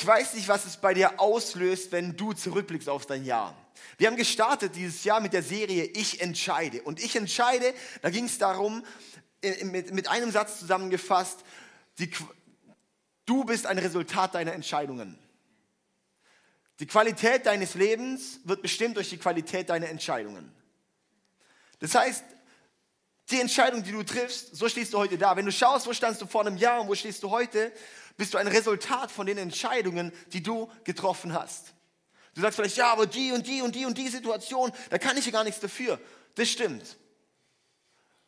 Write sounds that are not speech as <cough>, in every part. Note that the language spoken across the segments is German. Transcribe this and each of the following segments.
Ich weiß nicht, was es bei dir auslöst, wenn du zurückblickst auf dein Jahr. Wir haben gestartet dieses Jahr mit der Serie Ich entscheide. Und ich entscheide, da ging es darum, mit, mit einem Satz zusammengefasst, die, du bist ein Resultat deiner Entscheidungen. Die Qualität deines Lebens wird bestimmt durch die Qualität deiner Entscheidungen. Das heißt, die Entscheidung, die du triffst, so stehst du heute da. Wenn du schaust, wo standst du vor einem Jahr und wo stehst du heute, bist du ein Resultat von den Entscheidungen, die du getroffen hast. Du sagst vielleicht, ja, aber die und die und die und die Situation, da kann ich ja gar nichts dafür. Das stimmt.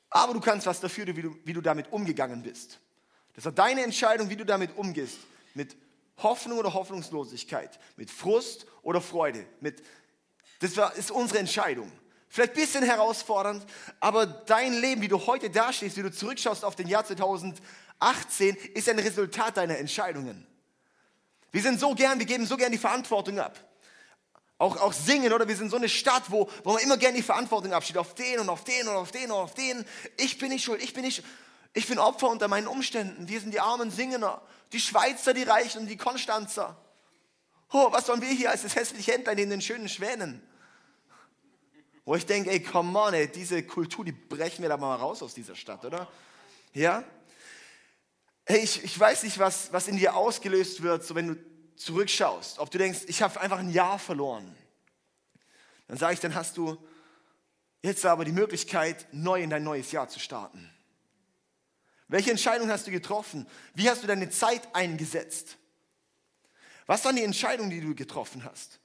Aber du kannst was dafür, wie du, wie du damit umgegangen bist. Das ist deine Entscheidung, wie du damit umgehst. Mit Hoffnung oder Hoffnungslosigkeit, mit Frust oder Freude. Mit, das ist unsere Entscheidung. Vielleicht ein bisschen herausfordernd, aber dein Leben, wie du heute dastehst, wie du zurückschaust auf den Jahr 2018, ist ein Resultat deiner Entscheidungen. Wir sind so gern, wir geben so gern die Verantwortung ab. Auch, auch singen, oder? Wir sind so eine Stadt, wo, wo man immer gern die Verantwortung abschiebt. Auf den und auf den und auf den und auf den. Ich bin nicht schuld, ich bin nicht, ich bin Opfer unter meinen Umständen. Wir sind die armen Singer, die Schweizer, die Reichen und die Konstanzer. Oh, was sollen wir hier als das hässliche Händlein in den schönen Schwänen? Wo ich denke, ey, come on, ey, diese Kultur, die brechen wir da mal raus aus dieser Stadt, oder? Ja? Hey, ich, ich weiß nicht, was, was in dir ausgelöst wird, so wenn du zurückschaust. Ob du denkst, ich habe einfach ein Jahr verloren. Dann sage ich, dann hast du jetzt aber die Möglichkeit, neu in dein neues Jahr zu starten. Welche Entscheidung hast du getroffen? Wie hast du deine Zeit eingesetzt? Was waren die Entscheidungen, die du getroffen hast?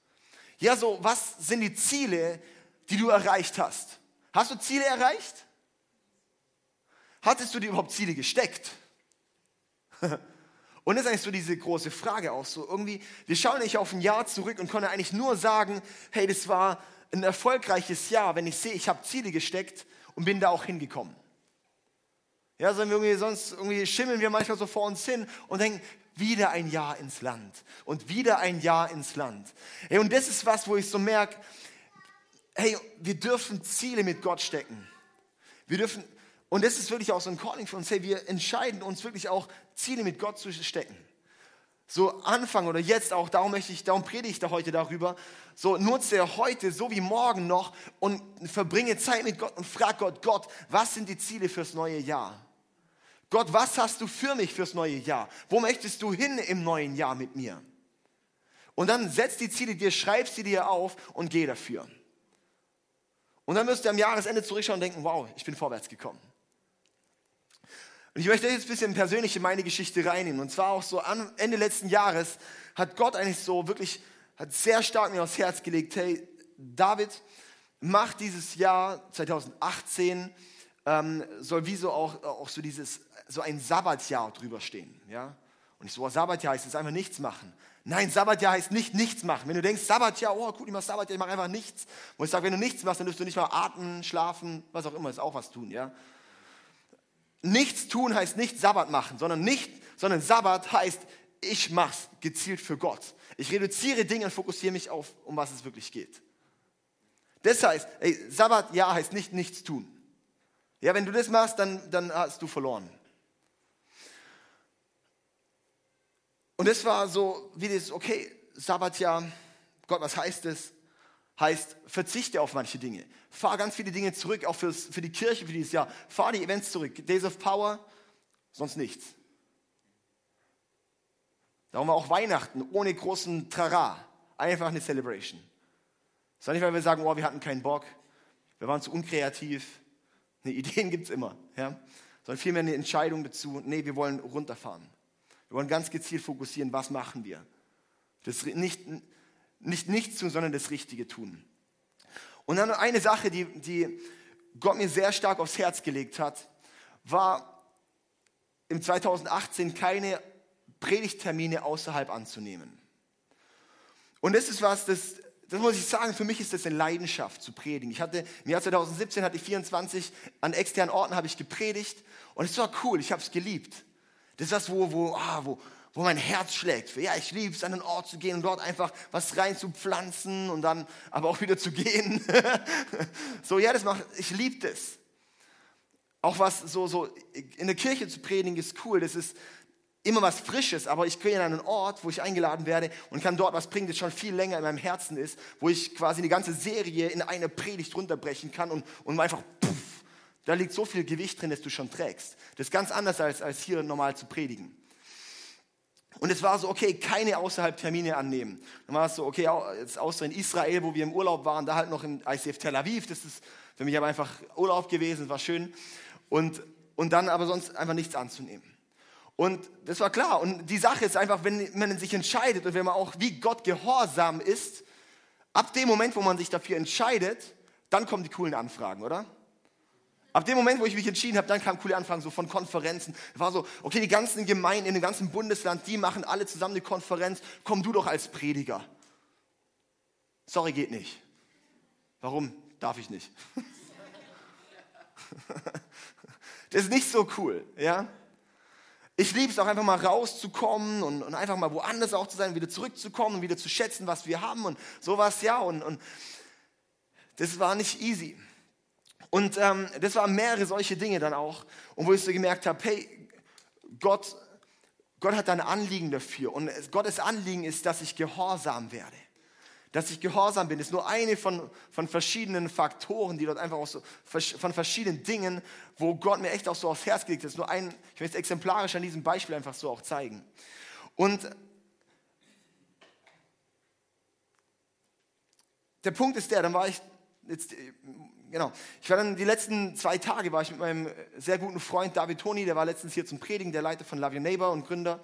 Ja, so, was sind die Ziele, die du erreicht hast. Hast du Ziele erreicht? Hattest du dir überhaupt Ziele gesteckt? <laughs> Und das ist eigentlich so diese große Frage auch so. Irgendwie, wir schauen nicht auf ein Jahr zurück und können eigentlich nur sagen, hey, das war ein erfolgreiches Jahr, wenn ich sehe, ich habe Ziele gesteckt und bin da auch hingekommen. Ja, sondern irgendwie, sonst irgendwie schimmeln wir manchmal so vor uns hin und denken, wieder ein Jahr ins Land und wieder ein Jahr ins Land. Hey, und das ist was, wo ich so merke, hey, wir dürfen Ziele mit Gott stecken. Wir dürfen, und das ist wirklich auch so ein Calling für uns, hey, wir entscheiden uns wirklich auch Ziele mit Gott zu stecken. So Anfang oder jetzt auch, darum möchte ich, darum predige ich da heute darüber. So nutze heute so wie morgen noch und verbringe Zeit mit Gott und frag Gott, Gott, was sind die Ziele fürs neue Jahr? Gott, was hast du für mich fürs neue Jahr? Wo möchtest du hin im neuen Jahr mit mir? Und dann setz die Ziele dir, schreib sie dir auf und geh dafür. Und dann müsst ihr am Jahresende zurückschauen und denken, wow, ich bin vorwärts gekommen. Und ich möchte jetzt ein bisschen persönlich in meine Geschichte reinnehmen. Und zwar auch so Ende letzten Jahres hat Gott eigentlich so wirklich, hat sehr stark mir aufs Herz gelegt, hey, David, mach dieses Jahr 2018, ähm, soll wie so auch, auch so dieses, so ein Sabbatjahr drüber stehen, ja. Und ich so, oh, Sabbatjahr heißt es einfach nichts machen. Nein, Sabbatjahr heißt nicht nichts machen. Wenn du denkst, Sabbatjahr, oh cool, ich mach Sabbatjahr, ich mache einfach nichts. Wo ich sage, wenn du nichts machst, dann wirst du nicht mal atmen, schlafen, was auch immer, ist auch was tun, ja. Nichts tun heißt nicht Sabbat machen, sondern nicht, sondern Sabbat heißt, ich mach's gezielt für Gott. Ich reduziere Dinge und fokussiere mich auf, um was es wirklich geht. Das heißt, ey, Sabbatjahr heißt nicht nichts tun. Ja, wenn du das machst, dann, dann hast du verloren. Und es war so, wie das, okay, Sabbatjahr, Gott, was heißt es? Heißt, verzichte auf manche Dinge. Fahr ganz viele Dinge zurück, auch fürs, für die Kirche für dieses Jahr. Fahr die Events zurück. Days of Power, sonst nichts. Darum war auch Weihnachten ohne großen Trara. Einfach eine Celebration. Das war nicht, weil wir sagen, oh, wir hatten keinen Bock, wir waren zu unkreativ. Ne, <laughs> Ideen gibt es immer. Ja? Sondern vielmehr eine Entscheidung dazu, nee, wir wollen runterfahren. Wir wollen ganz gezielt fokussieren, was machen wir. Das nicht, nicht nichts tun, sondern das Richtige tun. Und dann eine Sache, die, die Gott mir sehr stark aufs Herz gelegt hat, war im 2018 keine Predigttermine außerhalb anzunehmen. Und das ist was, das, das muss ich sagen, für mich ist das eine Leidenschaft zu predigen. Ich hatte, im Jahr 2017 hatte ich 24 an externen Orten habe ich gepredigt und es war cool, ich habe es geliebt. Das ist das, wo, wo, ah, wo, wo mein Herz schlägt. Ja, ich liebe es, an einen Ort zu gehen und dort einfach was reinzupflanzen und dann aber auch wieder zu gehen. <laughs> so, ja, das macht, ich liebe das. Auch was so, so in der Kirche zu predigen ist cool. Das ist, immer was Frisches, aber ich gehe an einen Ort, wo ich eingeladen werde und kann dort was bringen, das schon viel länger in meinem Herzen ist, wo ich quasi eine ganze Serie in eine Predigt runterbrechen kann und, und einfach, puff, da liegt so viel Gewicht drin, dass du schon trägst. Das ist ganz anders, als, als hier normal zu predigen. Und es war so, okay, keine außerhalb Termine annehmen. Dann war es so, okay, jetzt außer in Israel, wo wir im Urlaub waren, da halt noch im ICF Tel Aviv. Das ist für mich aber einfach Urlaub gewesen, war schön. Und, und dann aber sonst einfach nichts anzunehmen. Und das war klar. Und die Sache ist einfach, wenn man sich entscheidet und wenn man auch wie Gott gehorsam ist, ab dem Moment, wo man sich dafür entscheidet, dann kommen die coolen Anfragen, oder? Ab dem Moment, wo ich mich entschieden habe, dann kamen coole Anfragen so von Konferenzen. War so, okay, die ganzen Gemeinden in dem ganzen Bundesland, die machen alle zusammen eine Konferenz. Komm du doch als Prediger. Sorry, geht nicht. Warum? Darf ich nicht. <laughs> Das ist nicht so cool, ja? Ich liebe es auch einfach mal rauszukommen und, und, einfach mal woanders auch zu sein, wieder zurückzukommen und wieder zu schätzen, was wir haben und sowas, ja. Und, und das war nicht easy. Und ähm, das waren mehrere solche Dinge dann auch. Und wo ich so gemerkt habe, hey, Gott, Gott hat ein Anliegen dafür. Und Gottes Anliegen ist, dass ich gehorsam werde. Dass ich gehorsam bin, ist nur eine von, von verschiedenen Faktoren, die dort einfach auch so, von verschiedenen Dingen, wo Gott mir echt auch so aufs Herz gelegt ist nur ein, ich möchte es exemplarisch an diesem Beispiel einfach so auch zeigen. Und der Punkt ist der, dann war ich jetzt genau. Ich war dann die letzten zwei Tage war ich mit meinem sehr guten Freund David Toni, der war letztens hier zum Predigen, der Leiter von Love Your Neighbor und Gründer.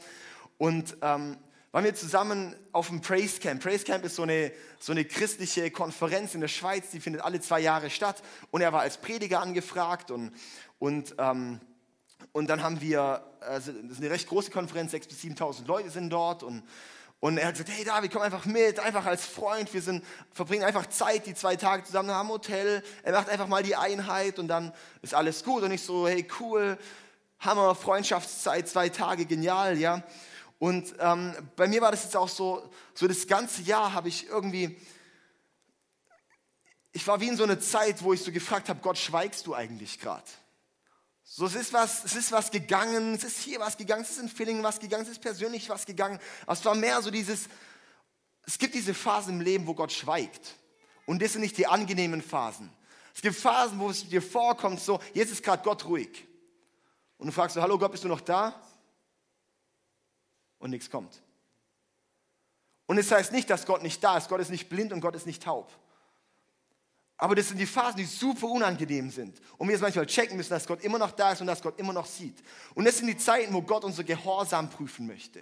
Und ähm, waren wir zusammen auf dem Praise Camp. Praise Camp ist so eine, so eine christliche Konferenz in der Schweiz, die findet alle zwei Jahre statt. Und er war als Prediger angefragt und, und, ähm, und dann haben wir, also das ist eine recht große Konferenz, 6.000 bis 7.000 Leute sind dort und und er hat gesagt, hey David, komm einfach mit, einfach als Freund. Wir sind, verbringen einfach Zeit, die zwei Tage zusammen am Hotel. Er macht einfach mal die Einheit und dann ist alles gut. Und ich so, hey cool, Hammer, Freundschaftszeit, zwei Tage, genial, ja. Und ähm, bei mir war das jetzt auch so, so das ganze Jahr habe ich irgendwie, ich war wie in so einer Zeit, wo ich so gefragt habe, Gott, schweigst du eigentlich gerade? So, es ist, was, es ist was gegangen, es ist hier was gegangen, es ist in Feeling was gegangen, es ist persönlich was gegangen. Aber es war mehr so dieses, es gibt diese Phasen im Leben, wo Gott schweigt. Und das sind nicht die angenehmen Phasen. Es gibt Phasen, wo es dir vorkommt, so, jetzt ist gerade Gott ruhig. Und du fragst so, hallo Gott, bist du noch da? Und nichts kommt. Und es heißt nicht, dass Gott nicht da ist. Gott ist nicht blind und Gott ist nicht taub. Aber das sind die Phasen, die super unangenehm sind. Und wir jetzt manchmal checken müssen, dass Gott immer noch da ist und dass Gott immer noch sieht. Und das sind die Zeiten, wo Gott unser Gehorsam prüfen möchte.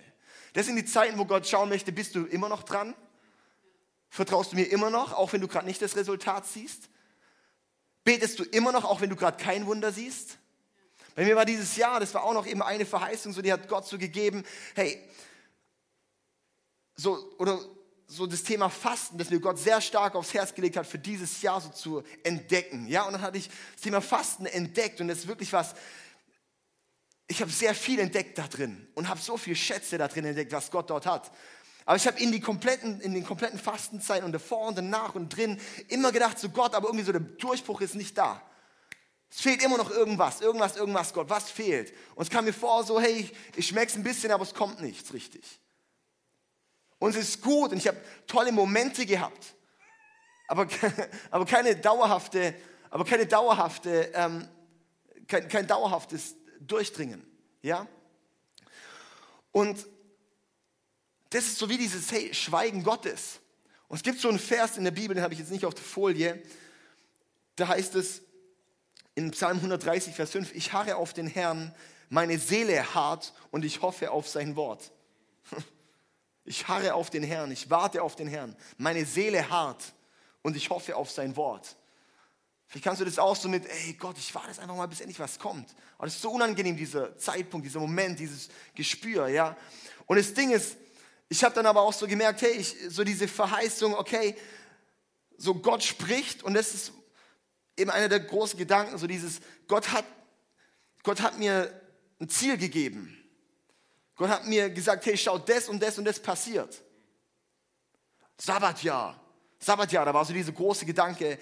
Das sind die Zeiten, wo Gott schauen möchte, bist du immer noch dran? Vertraust du mir immer noch, auch wenn du gerade nicht das Resultat siehst? Betest du immer noch, auch wenn du gerade kein Wunder siehst? Bei mir war dieses Jahr, das war auch noch eben eine Verheißung, so die hat Gott so gegeben, hey, so, oder so das Thema Fasten, das mir Gott sehr stark aufs Herz gelegt hat, für dieses Jahr so zu entdecken. Ja, und dann hatte ich das Thema Fasten entdeckt und das ist wirklich was, ich habe sehr viel entdeckt da drin und habe so viele Schätze da drin entdeckt, was Gott dort hat. Aber ich habe in, in den kompletten Fastenzeiten und davor und danach und drin immer gedacht, so Gott, aber irgendwie so der Durchbruch ist nicht da. Es fehlt immer noch irgendwas, irgendwas, irgendwas, Gott, was fehlt? Und es kam mir vor, so, hey, ich, ich schmecke es ein bisschen, aber es kommt nichts richtig. Und es ist gut und ich habe tolle Momente gehabt. Aber, <laughs> aber keine dauerhafte, aber keine dauerhafte, ähm, kein, kein dauerhaftes Durchdringen. Ja? Und das ist so wie dieses hey, Schweigen Gottes. Und es gibt so einen Vers in der Bibel, den habe ich jetzt nicht auf der Folie. Da heißt es in Psalm 130, Vers 5, ich harre auf den Herrn, meine Seele hart und ich hoffe auf sein Wort. <laughs> Ich harre auf den Herrn, ich warte auf den Herrn. Meine Seele hart und ich hoffe auf sein Wort. Vielleicht kannst du das auch so mit, ey Gott, ich warte einfach mal, bis endlich was kommt. Aber das ist so unangenehm, dieser Zeitpunkt, dieser Moment, dieses Gespür, ja. Und das Ding ist, ich habe dann aber auch so gemerkt, hey, ich, so diese Verheißung, okay, so Gott spricht und das ist eben einer der großen Gedanken, so dieses, Gott hat, Gott hat mir ein Ziel gegeben. Gott hat mir gesagt, hey, schau, das und das und das passiert. Sabbatjahr. Sabbatjahr, da war so dieser große Gedanke,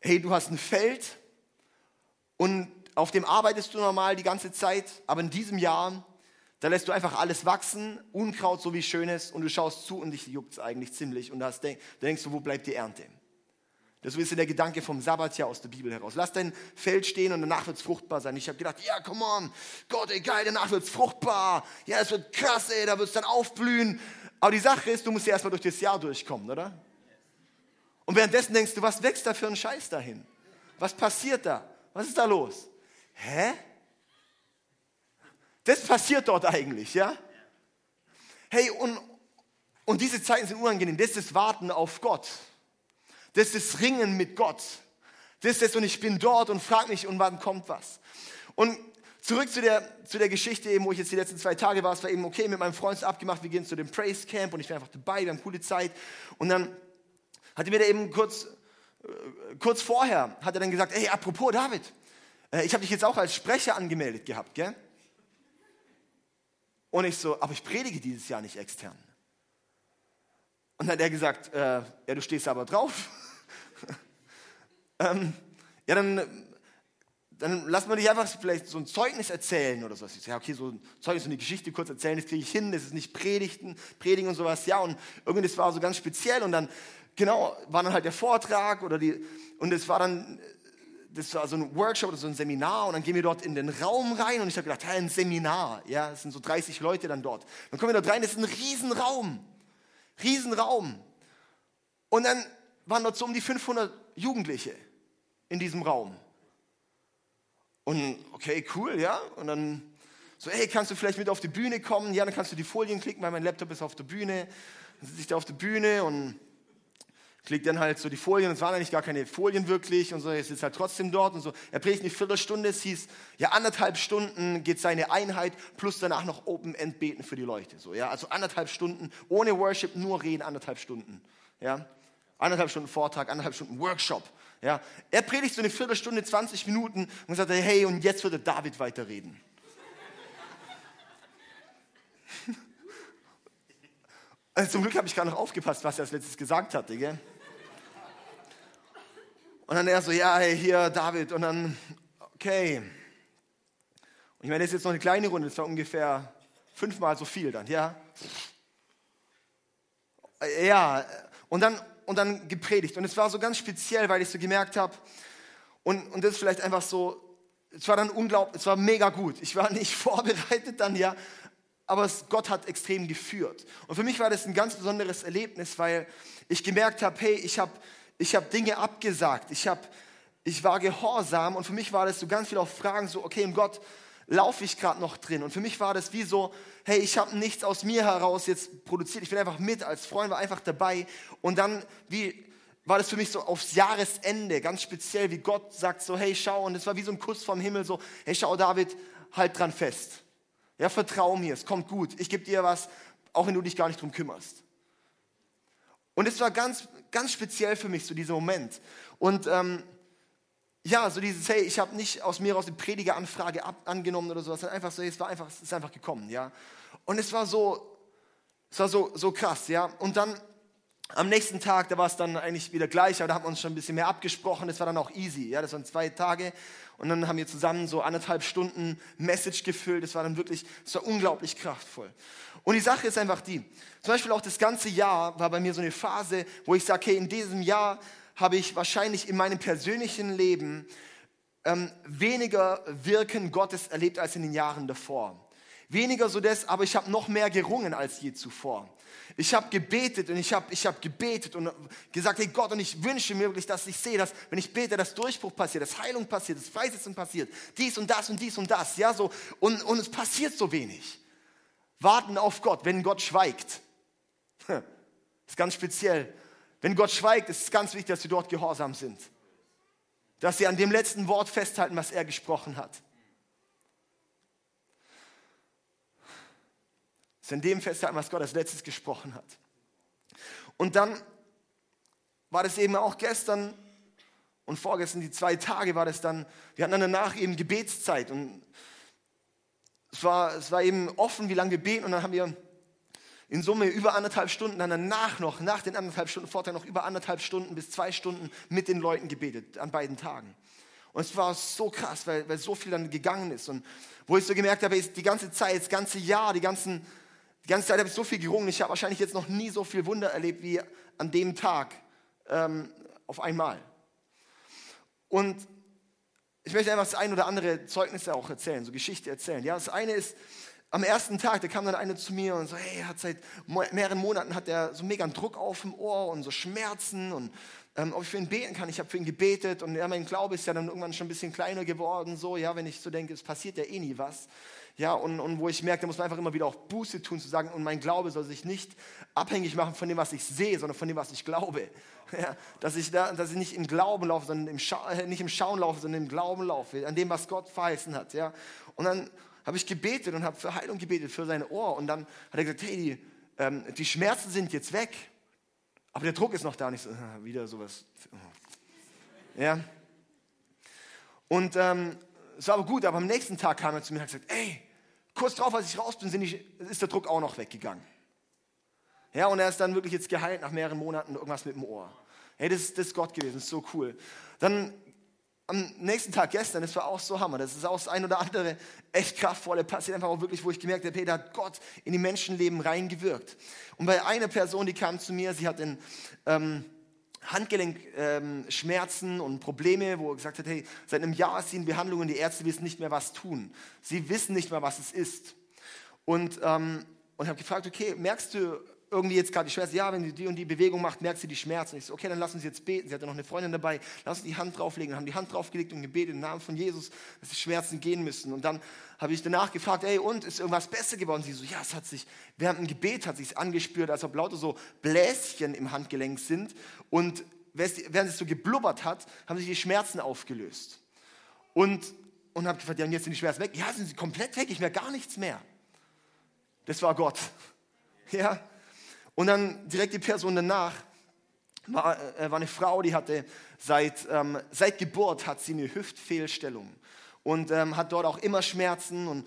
hey, du hast ein Feld und auf dem arbeitest du normal die ganze Zeit, aber in diesem Jahr, Da lässt du einfach alles wachsen, Unkraut so wie schönes, und du schaust zu und dich juckt es eigentlich ziemlich. Und da denkst du, wo bleibt die Ernte? Das ist der Gedanke vom Sabbat ja aus der Bibel heraus. Lass dein Feld stehen und danach wird es fruchtbar sein. Ich habe gedacht, ja, come on, Gott, egal, danach wird es fruchtbar. Ja, es wird krass, ey, da wird es dann aufblühen. Aber die Sache ist, du musst ja erstmal durch das Jahr durchkommen, oder? Und währenddessen denkst du, was wächst da für ein Scheiß dahin? Was passiert da? Was ist da los? Hä? Das passiert dort eigentlich, ja? Hey, und, und diese Zeiten sind unangenehm. Das ist das Warten auf Gott. Das ist das Ringen mit Gott. Das ist das, und ich bin dort und frage mich, und wann kommt was? Und zurück zu der, zu der Geschichte, eben, wo ich jetzt die letzten zwei Tage war. Es war eben okay, mit meinem Freund abgemacht, wir gehen zu dem Praise Camp und ich bin einfach dabei, wir haben coole Zeit. Und dann hatte mir da eben kurz, äh, kurz vorher, hat er dann gesagt, hey, apropos David, äh, ich habe dich jetzt auch als Sprecher angemeldet gehabt, gell? Und ich so, aber ich predige dieses Jahr nicht extern. Und dann hat er gesagt, äh, ja, du stehst aber drauf. <laughs> ähm, ja, dann, dann lass mal dich einfach vielleicht so ein Zeugnis erzählen oder so. Ich ja, okay, so ein Zeugnis, so eine Geschichte kurz erzählen, das kriege ich hin, das ist nicht Predigten, Predigen und sowas. Ja, und irgendwie das war so ganz speziell und dann, genau, war dann halt der Vortrag oder die, und es war dann, das war so ein Workshop oder so ein Seminar und dann gehen wir dort in den Raum rein und ich habe gedacht, ja, ein Seminar, ja, es sind so 30 Leute dann dort. Dann kommen wir dort rein, das ist ein Riesenraum. Riesenraum. Und dann waren dort so um die 500 Jugendliche in diesem Raum. Und okay, cool, ja. Und dann so, hey, kannst du vielleicht mit auf die Bühne kommen? Ja, dann kannst du die Folien klicken, weil mein Laptop ist auf der Bühne. Dann sitze ich da auf der Bühne und klicke dann halt so die Folien. Es waren eigentlich gar keine Folien wirklich und so. Er sitzt halt trotzdem dort und so. Er predigt eine Viertelstunde. Es hieß, ja, anderthalb Stunden geht seine Einheit plus danach noch Open End beten für die Leute. So, ja, also anderthalb Stunden ohne Worship, nur reden, anderthalb Stunden. Ja, anderthalb Stunden Vortrag, anderthalb Stunden Workshop. Ja, er predigt so eine Viertelstunde, 20 Minuten und sagt, hey, und jetzt würde David weiterreden. <laughs> Also zum Glück habe ich gerade noch aufgepasst, was er als letztes gesagt hatte. Gell? Und dann er so, ja, hey, hier, David. Und dann, okay. Und ich meine, das ist jetzt noch eine kleine Runde, das war ungefähr fünfmal so viel dann, ja. Ja, und dann, und dann gepredigt. Und es war so ganz speziell, weil ich so gemerkt habe, und, und das ist vielleicht einfach so, es war dann unglaublich, es war mega gut. Ich war <laughs> nicht vorbereitet dann, ja, aber es, Gott hat extrem geführt. Und für mich war das ein ganz besonderes Erlebnis, weil ich gemerkt habe, hey, ich habe ich hab Dinge abgesagt, ich, hab, ich war gehorsam und für mich war das so ganz viel auf Fragen, so, okay, im Gott laufe ich gerade noch drin. Und für mich war das wie so, hey, ich habe nichts aus mir heraus jetzt produziert, ich bin einfach mit als Freund, war einfach dabei. Und dann wie war das für mich so aufs Jahresende, ganz speziell, wie Gott sagt so, hey, schau, und es war wie so ein Kuss vom Himmel, so, hey, schau, David, halt dran fest. Ja, vertrau mir, es kommt gut. Ich gebe dir was, auch wenn du dich gar nicht drum kümmerst. Und es war ganz, ganz speziell für mich, so dieser Moment. Und ähm, ja, so dieses, hey, ich habe nicht aus mir aus eine Predigeranfrage angenommen oder sowas, einfach so, es war einfach, es ist einfach gekommen, ja. Und es war so, es war so, so krass, ja. Und dann am nächsten Tag, da war es dann eigentlich wieder gleich, aber da haben wir uns schon ein bisschen mehr abgesprochen. Das war dann auch easy. Ja, das waren zwei Tage und dann haben wir zusammen so anderthalb Stunden Message gefüllt. Das war dann wirklich, das war unglaublich kraftvoll. Und die Sache ist einfach die, zum Beispiel auch das ganze Jahr war bei mir so eine Phase, wo ich sage, hey, in diesem Jahr habe ich wahrscheinlich in meinem persönlichen Leben ähm, weniger Wirken Gottes erlebt als in den Jahren davor. Weniger so das, aber ich habe noch mehr gerungen als je zuvor. Ich habe gebetet und ich habe ich hab gebetet und gesagt, hey Gott, und ich wünsche mir wirklich, dass ich sehe, dass wenn ich bete, dass Durchbruch passiert, dass Heilung passiert, dass Freisetzung passiert, dies und das und dies und das, ja, so. Und, und es passiert so wenig. Warten auf Gott, wenn Gott schweigt. <laughs> ist ganz speziell. Wenn Gott schweigt, ist es ganz wichtig, dass wir dort gehorsam sind. Dass sie an dem letzten Wort festhalten, was er gesprochen hat. Das in dem festhalten, was Gott als letztes gesprochen hat. Und dann war das eben auch gestern und vorgestern, die zwei Tage war das dann, wir hatten dann danach eben Gebetszeit und es war, es war eben offen, wie lange wir beten und dann haben wir in Summe über anderthalb Stunden, dann danach noch, nach den anderthalb Stunden Vortrag noch über anderthalb Stunden bis zwei Stunden mit den Leuten gebetet, an beiden Tagen. Und es war so krass, weil, weil so viel dann gegangen ist. Und wo ich so gemerkt habe, die ganze Zeit, das ganze Jahr, die, ganzen, die ganze Zeit habe ich so viel gerungen. Ich habe wahrscheinlich jetzt noch nie so viel Wunder erlebt wie an dem Tag ähm, auf einmal. Und ich möchte einfach das ein oder andere Zeugnisse auch erzählen, so Geschichte erzählen. Ja, das eine ist, am ersten Tag, da kam dann einer zu mir und so, hey, hat seit mehreren Monaten hat er so mega einen Druck auf dem Ohr und so Schmerzen und ähm, ob ich für ihn beten kann. Ich habe für ihn gebetet und ja, mein Glaube ist ja dann irgendwann schon ein bisschen kleiner geworden, so, ja, wenn ich so denke, es passiert ja eh nie was. Ja, und, und wo ich merke, da muss man einfach immer wieder auch Buße tun, zu sagen, und mein Glaube soll sich nicht abhängig machen von dem, was ich sehe, sondern von dem, was ich glaube. <laughs> Ja, dass, ich da, dass ich nicht im Glauben laufe, sondern im Scha äh, nicht im Schauen laufe, sondern im Glauben laufe, an dem, was Gott verheißen hat. Ja. Und dann habe ich gebetet und habe für Heilung gebetet, für sein Ohr. Und dann hat er gesagt, hey, die, ähm, die Schmerzen sind jetzt weg, aber der Druck ist noch da. Und ich so, ah, wieder sowas. Ja. Und ähm, es war aber gut, aber am nächsten Tag kam er zu mir und hat gesagt, ey, kurz drauf, als ich raus bin, ich, ist der Druck auch noch weggegangen. Ja, und er ist dann wirklich jetzt geheilt nach mehreren Monaten irgendwas mit dem Ohr. Hey, das, das ist Gott gewesen, das ist so cool. Dann am nächsten Tag gestern, das war auch so Hammer. Das ist auch das ein oder andere echt kraftvolle passiert einfach auch wirklich, wo ich gemerkt habe, hey, da hat Gott in die Menschenleben reingewirkt. Und bei einer Person, die kam zu mir, sie hat in ähm, Handgelenkschmerzen ähm, und Probleme, wo gesagt hat, hey, seit einem Jahr ist sie in Behandlung und die Ärzte wissen nicht mehr, was tun. Sie wissen nicht mehr, was es ist. Und, ähm, und habe gefragt, okay, merkst du irgendwie jetzt gerade die Schmerzen, ja, wenn sie die und die Bewegung macht, merkt sie die Schmerzen. Ich so, okay, dann lass uns jetzt beten. Sie hatte noch eine Freundin dabei, lass uns die Hand drauflegen. Dann haben die Hand draufgelegt und gebetet im Namen von Jesus, dass die Schmerzen gehen müssen. Und dann habe ich danach gefragt, ey, und ist irgendwas besser geworden? Sie so, ja, es hat sich, während dem Gebet hat sich angespürt, als ob lauter so Bläschen im Handgelenk sind. Und während es so geblubbert hat, haben sich die Schmerzen aufgelöst. Und, und habe gefragt, ja, und jetzt sind die Schmerzen weg. Ja, sind sie komplett weg, ich merke gar nichts mehr. Das war Gott. <laughs> Ja, und dann direkt die Person danach war, äh, war eine Frau, die hatte seit, ähm, seit Geburt hat sie eine Hüftfehlstellung und ähm, hat dort auch immer Schmerzen und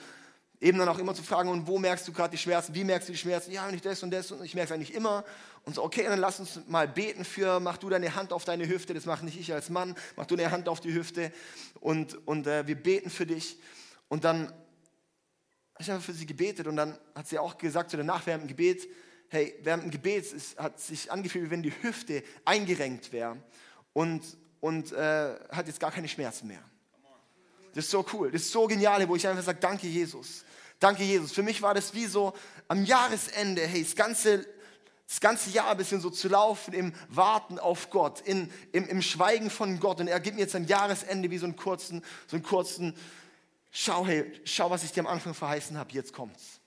eben dann auch immer zu fragen, und wo merkst du gerade die Schmerzen, wie merkst du die Schmerzen? Ja, wenn ich das und das und ich merke es eigentlich immer. Und so, okay, dann lass uns mal beten für, mach du deine Hand auf deine Hüfte, das mache nicht ich als Mann, mach du deine Hand auf die Hüfte und, und äh, wir beten für dich. Und dann habe ich einfach für sie gebetet und dann hat sie auch gesagt, so danach während dem Gebet, hey, während dem Gebet es hat sich angefühlt, wie wenn die Hüfte eingerenkt wäre und, und äh, hat jetzt gar keine Schmerzen mehr. Das ist so cool, das ist so genial, wo ich einfach sage, danke Jesus. Danke Jesus. Für mich war das wie so am Jahresende, hey, das ganze, das ganze Jahr ein bisschen so zu laufen im Warten auf Gott, in, im, im Schweigen von Gott. Und er gibt mir jetzt am Jahresende wie so einen kurzen, so einen kurzen, schau, hey, schau, was ich dir am Anfang verheißen habe, jetzt kommt's.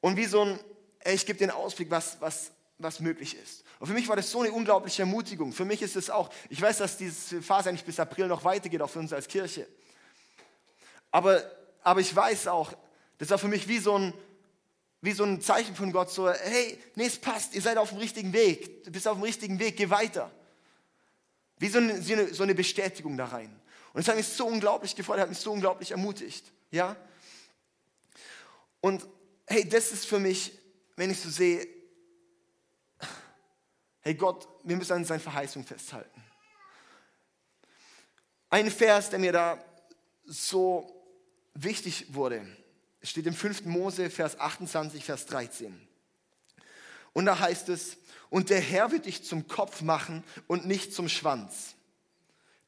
Und wie so ein, ich gebe den Ausblick, was, was, was möglich ist. Und für mich war das so eine unglaubliche Ermutigung. Für mich ist es auch, ich weiß, dass diese Phase eigentlich bis April noch weitergeht, auch für uns als Kirche. Aber, aber ich weiß auch, das war für mich wie so ein, wie so ein Zeichen von Gott, so, hey, nee, es passt, ihr seid auf dem richtigen Weg, du bist auf dem richtigen Weg, geh weiter. Wie so eine, so eine Bestätigung da rein. Und es hat mich so unglaublich gefreut, hat mich so unglaublich ermutigt. Ja? Und hey, das ist für mich wenn ich so sehe, hey Gott, wir müssen an seinen Verheißungen festhalten. Ein Vers, der mir da so wichtig wurde, steht im 5. Mose, Vers 28, Vers 13. Und da heißt es, und der Herr wird dich zum Kopf machen und nicht zum Schwanz.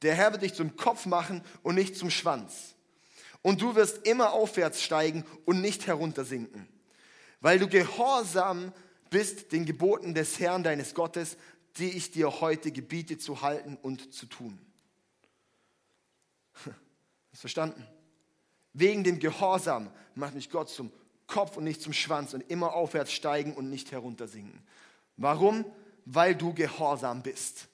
Der Herr wird dich zum Kopf machen und nicht zum Schwanz. Und du wirst immer aufwärts steigen und nicht heruntersinken weil du gehorsam bist den Geboten des Herrn deines Gottes, die ich dir heute gebiete zu halten und zu tun. <laughs> Hast verstanden? Wegen dem Gehorsam macht mich Gott zum Kopf und nicht zum Schwanz und immer aufwärts steigen und nicht heruntersinken. Warum? Weil du gehorsam bist.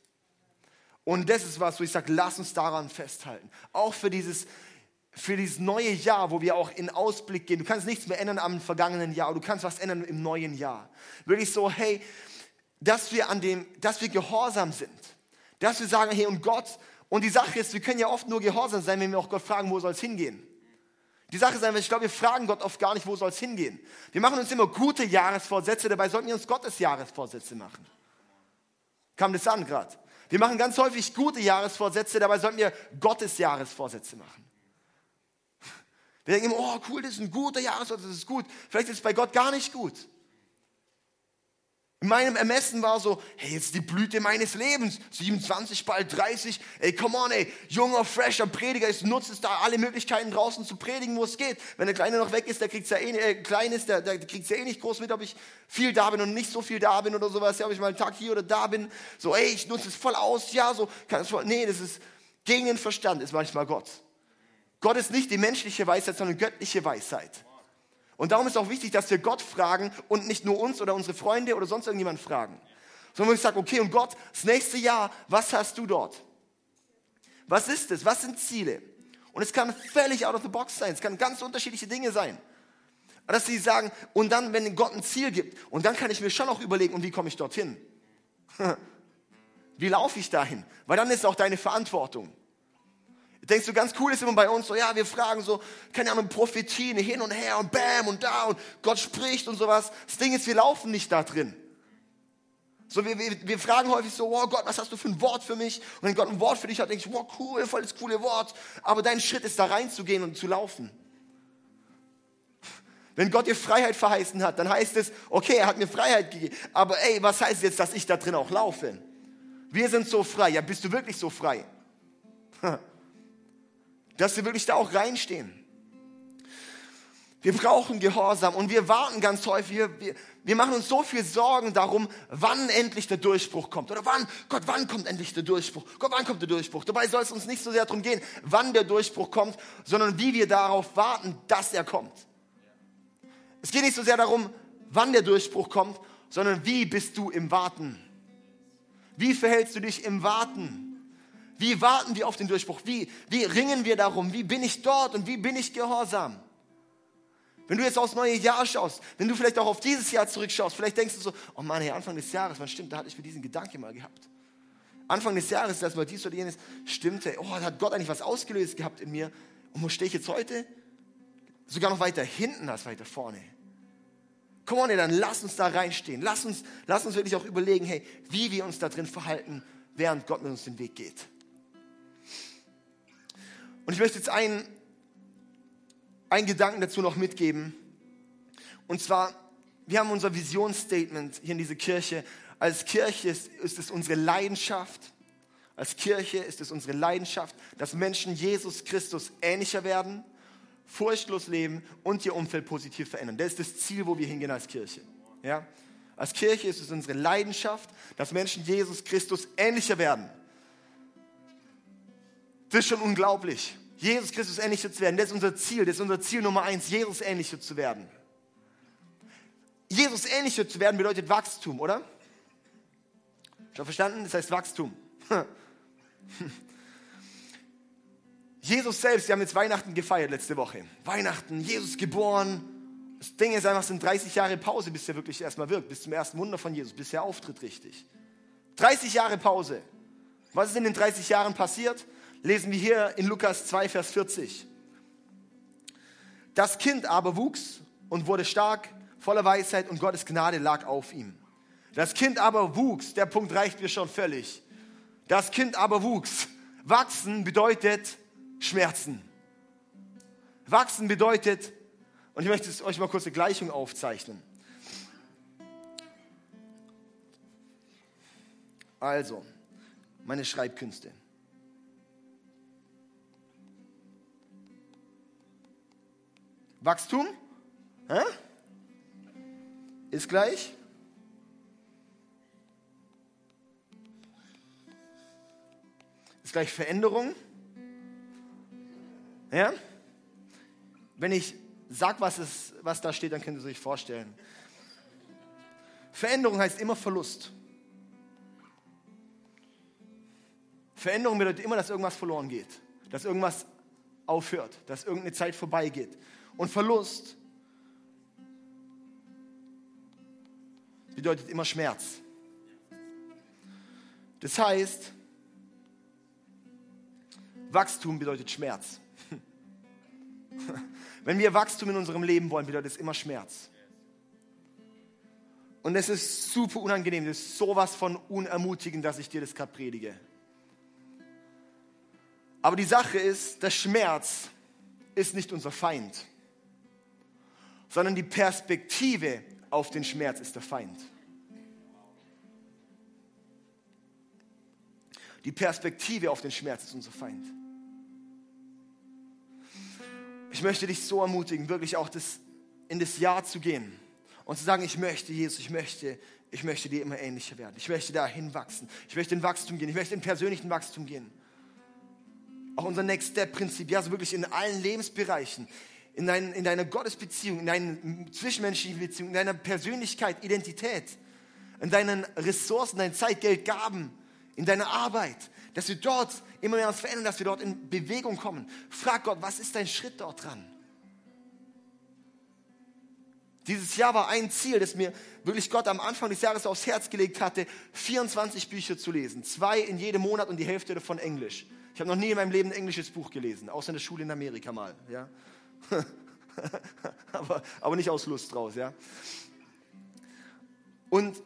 Und das ist was, wo ich sage, lass uns daran festhalten. Auch für dieses für dieses neue Jahr, wo wir auch in Ausblick gehen. Du kannst nichts mehr ändern am vergangenen Jahr, du kannst was ändern im neuen Jahr. Wirklich so, hey, dass wir an dem, dass wir gehorsam sind, dass wir sagen, hey, und Gott, und die Sache ist, wir können ja oft nur gehorsam sein, wenn wir auch Gott fragen, wo soll es hingehen. Die Sache ist einfach, ich glaube, wir fragen Gott oft gar nicht, wo soll es hingehen. Wir machen uns immer gute Jahresvorsätze, dabei sollten wir uns Gottes Jahresvorsätze machen. Kam das an gerade? Wir machen ganz häufig gute Jahresvorsätze, dabei sollten wir Gottes Jahresvorsätze machen. Wir denken immer, oh cool, das ist ein guter Jahresvorsatz, das ist gut. Vielleicht ist es bei Gott gar nicht gut. In meinem Ermessen war so, hey, jetzt die Blüte meines Lebens, 27, bald 30, ey, come on, ey, junger, fresher Prediger, ich nutze es da alle Möglichkeiten draußen zu predigen, wo es geht. Wenn der Kleine noch weg ist, der kriegt ja eh, äh, klein der, der kriegt's ja eh nicht groß mit, ob ich viel da bin und nicht so viel da bin oder sowas, ja, ob ich mal einen Tag hier oder da bin, so, ey, ich nutze es voll aus, ja, so, kann es voll, nee, das ist gegen den Verstand, ist manchmal Gott. Gott ist nicht die menschliche Weisheit, sondern göttliche Weisheit. Und darum ist auch wichtig, dass wir Gott fragen und nicht nur uns oder unsere Freunde oder sonst irgendjemand fragen. Sondern ich sage, okay, und Gott, das nächste Jahr, was hast du dort? Was ist es? Was sind Ziele? Und es kann völlig out of the box sein. Es kann ganz unterschiedliche Dinge sein. Dass sie sagen, und dann, wenn Gott ein Ziel gibt, und dann kann ich mir schon auch überlegen, und wie komme ich dorthin? <laughs> Wie laufe ich dahin? Weil dann ist auch deine Verantwortung. Denkst du, ganz cool ist immer bei uns so, ja, wir fragen so, keine Ahnung, Prophetien hin und her und bam und da und Gott spricht und sowas. Das Ding ist, wir laufen nicht da drin. So, wir, wir, wir fragen häufig so, wow Gott, was hast du für ein Wort für mich? Und wenn Gott ein Wort für dich hat, denke ich, wow, cool, voll das coole Wort. Aber dein Schritt ist da reinzugehen und zu laufen. Wenn Gott dir Freiheit verheißen hat, dann heißt es, okay, er hat mir Freiheit gegeben. Aber ey, was heißt jetzt, dass ich da drin auch laufe? Wir sind so frei. Ja, bist du wirklich so frei? <laughs> dass wir wirklich da auch reinstehen. Wir brauchen Gehorsam und wir warten ganz häufig, wir, wir machen uns so viel Sorgen darum, wann endlich der Durchbruch kommt. Oder wann, Gott, wann kommt endlich der Durchbruch? Gott, wann kommt der Durchbruch? Dabei soll es uns nicht so sehr darum gehen, wann der Durchbruch kommt, sondern wie wir darauf warten, dass er kommt. Es geht nicht so sehr darum, wann der Durchbruch kommt, sondern wie bist du im Warten? Wie verhältst du dich im Warten? Wie warten wir auf den Durchbruch? Wie, wie ringen wir darum? Wie bin ich dort und wie bin ich gehorsam? Wenn du jetzt aufs neue Jahr schaust, wenn du vielleicht auch auf dieses Jahr zurückschaust, vielleicht denkst du so, oh Mann, hey, Anfang des Jahres, man stimmt, da hatte ich mir diesen Gedanke mal gehabt. Anfang des Jahres, dass mal dies oder jenes stimmte, oh, da hat Gott eigentlich was ausgelöst gehabt in mir. Und wo stehe ich jetzt heute? Sogar noch weiter hinten als weiter vorne. Komm on, ey, dann lass uns da reinstehen. Lass uns, lass uns wirklich auch überlegen, hey, wie wir uns da drin verhalten, während Gott mit uns den Weg geht. Und ich möchte jetzt einen, einen Gedanken dazu noch mitgeben. Und zwar, wir haben unser Visionsstatement hier in dieser Kirche. Als Kirche ist, ist es unsere Leidenschaft, als Kirche ist es unsere Leidenschaft, dass Menschen Jesus Christus ähnlicher werden, furchtlos leben und ihr Umfeld positiv verändern. Das ist das Ziel, wo wir hingehen als Kirche. Ja? Als Kirche ist es unsere Leidenschaft, dass Menschen Jesus Christus ähnlicher werden. Das ist schon unglaublich. Jesus Christus ähnlicher zu werden. Das ist unser Ziel. Das ist unser Ziel Nummer eins, Jesus ähnlicher zu werden. Jesus ähnlicher zu werden bedeutet Wachstum, oder? Schon verstanden? Das heißt Wachstum. <laughs> Jesus selbst, wir haben jetzt Weihnachten gefeiert letzte Woche. Weihnachten, Jesus geboren. Das Ding ist einfach, es sind 30 Jahre Pause, bis er wirklich erstmal wirkt, bis zum ersten Wunder von Jesus, bis er auftritt richtig. 30 Jahre Pause. Was ist in den 30 Jahren passiert? Lesen wir hier in Lukas 2, Vers 40. Das Kind aber wuchs und wurde stark, voller Weisheit und Gottes Gnade lag auf ihm. Das Kind aber wuchs, der Punkt reicht mir schon völlig. Das Kind aber wuchs. Wachsen bedeutet Schmerzen. Wachsen bedeutet, und ich möchte euch mal kurz eine Gleichung aufzeichnen. Also, meine Schreibkünste. Wachstum Hä? ist gleich ist gleich Veränderung. Ja? Wenn ich sage, was, was da steht, dann könnt ihr euch vorstellen. Veränderung heißt immer Verlust. Veränderung bedeutet immer, dass irgendwas verloren geht, dass irgendwas aufhört, dass irgendeine Zeit vorbeigeht und Verlust bedeutet immer Schmerz. Das heißt, Wachstum bedeutet Schmerz. <laughs> Wenn wir Wachstum in unserem Leben wollen, bedeutet es immer Schmerz. Und es ist super unangenehm, das ist sowas von unermutigend, dass ich dir das gerade predige. Aber die Sache ist, der Schmerz ist nicht unser Feind, sondern die Perspektive auf den Schmerz ist der Feind. Die Perspektive auf den Schmerz ist unser Feind. Ich möchte dich so ermutigen, wirklich auch das, in das Jahr zu gehen und zu sagen, ich möchte Jesus, ich möchte, ich möchte dir immer ähnlicher werden. Ich möchte dahin wachsen. Ich möchte in Wachstum gehen. Ich möchte in persönlichen Wachstum gehen. Auch unser Next Step Prinzip, ja, so wirklich in allen Lebensbereichen, in, dein, in deiner Gottesbeziehung, in deinen zwischenmenschlichen Beziehungen, in deiner Persönlichkeit, Identität, in deinen Ressourcen, deinen Zeit, Geld, Gaben, in deiner Arbeit, dass wir dort immer mehr uns verändern, dass wir dort in Bewegung kommen. Frag Gott, was ist dein Schritt dort dran? Dieses Jahr war ein Ziel, das mir wirklich Gott am Anfang des Jahres aufs Herz gelegt hatte, 24 Bücher zu lesen. Zwei in jedem Monat und die Hälfte davon Englisch. Ich habe noch nie in meinem Leben ein englisches Buch gelesen, außer in der Schule in Amerika mal. Ja? <laughs> aber, aber nicht aus Lust draus. Ja? Und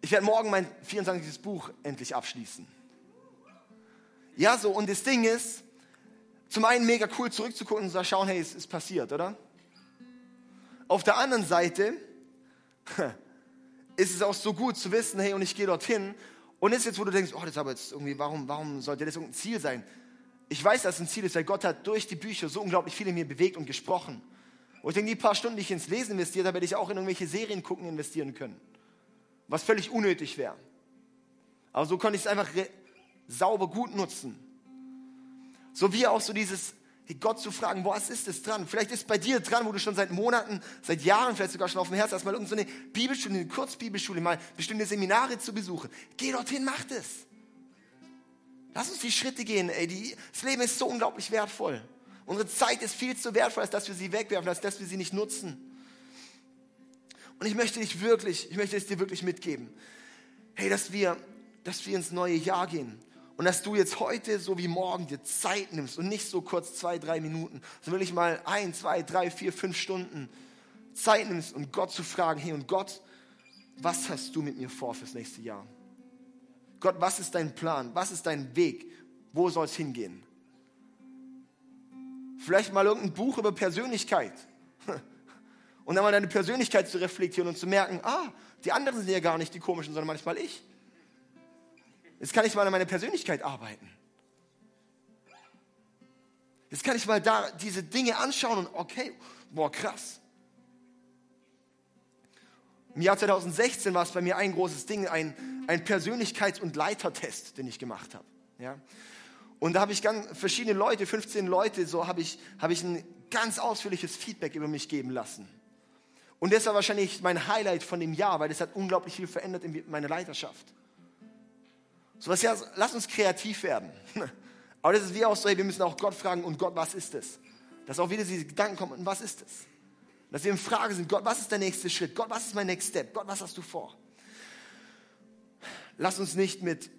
ich werde morgen mein 24. Buch endlich abschließen. Ja, so, und das Ding ist, zum einen mega cool zurückzugucken und zu schauen, hey, es ist passiert, oder? Auf der anderen Seite <laughs> ist es auch so gut zu wissen, hey, und ich gehe dorthin. Und ist jetzt, wo du denkst, oh, das aber jetzt irgendwie, warum, warum sollte das irgendein Ziel sein? Ich weiß, dass es ein Ziel ist, weil Gott hat durch die Bücher so unglaublich viel in mir bewegt und gesprochen. Und ich denke, die paar Stunden, die ich ins Lesen investiert habe, hätte ich auch in irgendwelche Serien gucken investieren können. Was völlig unnötig wäre. Aber so konnte ich es einfach sauber gut nutzen. So wie auch so dieses, Gott zu fragen, was ist es dran? Vielleicht ist bei dir dran, wo du schon seit Monaten, seit Jahren, vielleicht sogar schon auf dem Herzen hast, mal irgendeine Bibelschule, eine Kurzbibelschule, mal bestimmte Seminare zu besuchen. Geh dorthin, mach das. Lass uns die Schritte gehen. Ey, das Leben ist so unglaublich wertvoll. Unsere Zeit ist viel zu wertvoll, als dass wir sie wegwerfen, als dass wir sie nicht nutzen. Und ich möchte dich wirklich, ich möchte es dir wirklich mitgeben. Hey, dass wir, dass wir ins neue Jahr gehen und dass du jetzt heute so wie morgen dir Zeit nimmst und nicht so kurz zwei, drei Minuten, sondern wirklich mal ein, zwei, drei, vier, fünf Stunden Zeit nimmst, um Gott zu fragen, hey und Gott, was hast du mit mir vor fürs nächste Jahr? Gott, was ist dein Plan? Was ist dein Weg? Wo soll es hingehen? Vielleicht mal irgendein Buch über Persönlichkeit. <laughs> Und dann mal deine Persönlichkeit zu reflektieren und zu merken, ah, die anderen sind ja gar nicht die komischen, sondern manchmal ich. Jetzt kann ich mal an meiner Persönlichkeit arbeiten. Jetzt kann ich mal da diese Dinge anschauen und okay, boah, krass. Im Jahr 2016 war es bei mir ein großes Ding, ein, ein Persönlichkeits- und Leitertest, den ich gemacht habe. Ja? Und da habe ich ganz verschiedene Leute, 15 Leute, so habe ich, habe ich ein ganz ausführliches Feedback über mich geben lassen. Und das war wahrscheinlich mein Highlight von dem Jahr, weil das hat unglaublich viel verändert in meiner Leiterschaft. So was ja, lass uns kreativ werden. <laughs> Aber das ist wie auch so, hey, wir müssen auch Gott fragen, und Gott, was ist es? Dass auch wieder diese Gedanken kommen, und was ist es? Dass wir in Frage sind, Gott, was ist der nächste Schritt? Gott, was ist mein Next Step? Gott, was hast du vor? Lass uns nicht mit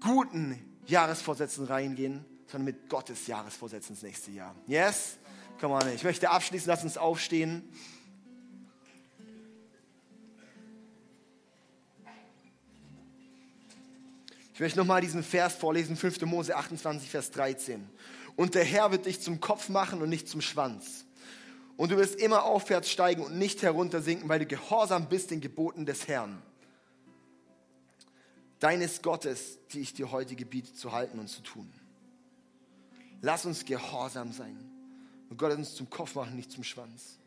guten Jahresvorsätzen reingehen, sondern mit Gottes Jahresvorsätzen ins nächste Jahr. Yes? Come on, ich möchte abschließen, lass uns aufstehen. Ich möchte nochmal diesen Vers vorlesen, 5. Mose 28, Vers 13. Und der Herr wird dich zum Kopf machen und nicht zum Schwanz. Und du wirst immer aufwärts steigen und nicht heruntersinken, weil du gehorsam bist den Geboten des Herrn. Deines Gottes, die ich dir heute gebiete, zu halten und zu tun. Lass uns gehorsam sein. Und Gott hat uns zum Kopf machen, nicht zum Schwanz.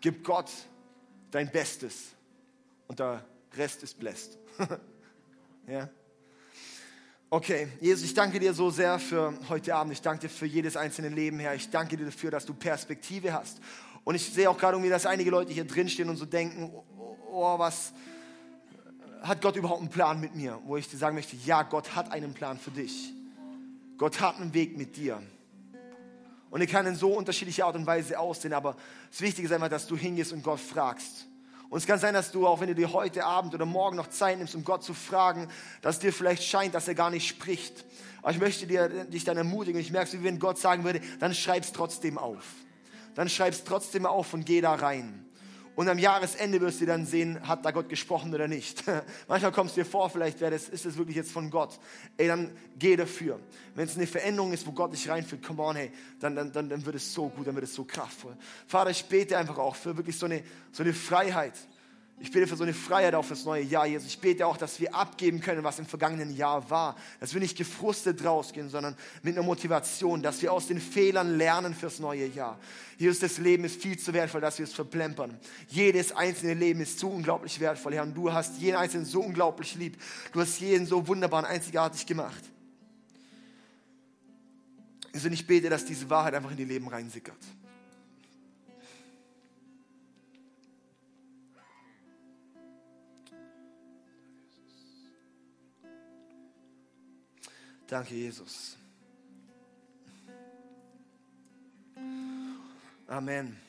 Gib Gott dein Bestes und der Rest ist bläst. <laughs> ja? Okay, Jesus, ich danke dir so sehr für heute Abend. Ich danke dir für jedes einzelne Leben, Herr. Ich danke dir dafür, dass du Perspektive hast. Und ich sehe auch gerade irgendwie, dass einige Leute hier drinstehen und so denken, oh, oh, was hat Gott überhaupt einen Plan mit mir? Wo ich dir sagen möchte, ja, Gott hat einen Plan für dich. Gott hat einen Weg mit dir. Und er kann in so unterschiedlicher Art und Weise aussehen, aber das Wichtige ist einfach, dass du hingehst und Gott fragst. Und es kann sein, dass du, auch wenn du dir heute Abend oder morgen noch Zeit nimmst, um Gott zu fragen, dass dir vielleicht scheint, dass er gar nicht spricht. Aber ich möchte dir, dich dann ermutigen. Ich merke, wie wenn Gott sagen würde, dann schreib es trotzdem auf. Dann schreib es trotzdem auf und geh da rein. Und am Jahresende wirst du dann sehen, hat da Gott gesprochen oder nicht. <laughs> Manchmal kommst du dir vor, vielleicht wäre das, ist das wirklich jetzt von Gott. Ey, dann geh dafür. Wenn es eine Veränderung ist, wo Gott dich reinführt, come on, hey, dann, dann, dann, dann wird es so gut, dann wird es so kraftvoll. Vater, ich bete einfach auch für wirklich so eine, so eine Freiheit. Ich bete für so eine Freiheit auch fürs neue Jahr, Jesus. Ich bete auch, dass wir abgeben können, was im vergangenen Jahr war. Dass wir nicht gefrustet rausgehen, sondern mit einer Motivation, dass wir aus den Fehlern lernen fürs neue Jahr. Jesus, das Leben ist viel zu wertvoll, dass wir es verplempern. Jedes einzelne Leben ist so unglaublich wertvoll, Herr. Und du hast jeden einzelnen so unglaublich lieb. Du hast jeden so wunderbar und einzigartig gemacht. Also ich bete, dass diese Wahrheit einfach in die Leben reinsickert. Danke, Jesus. Amen.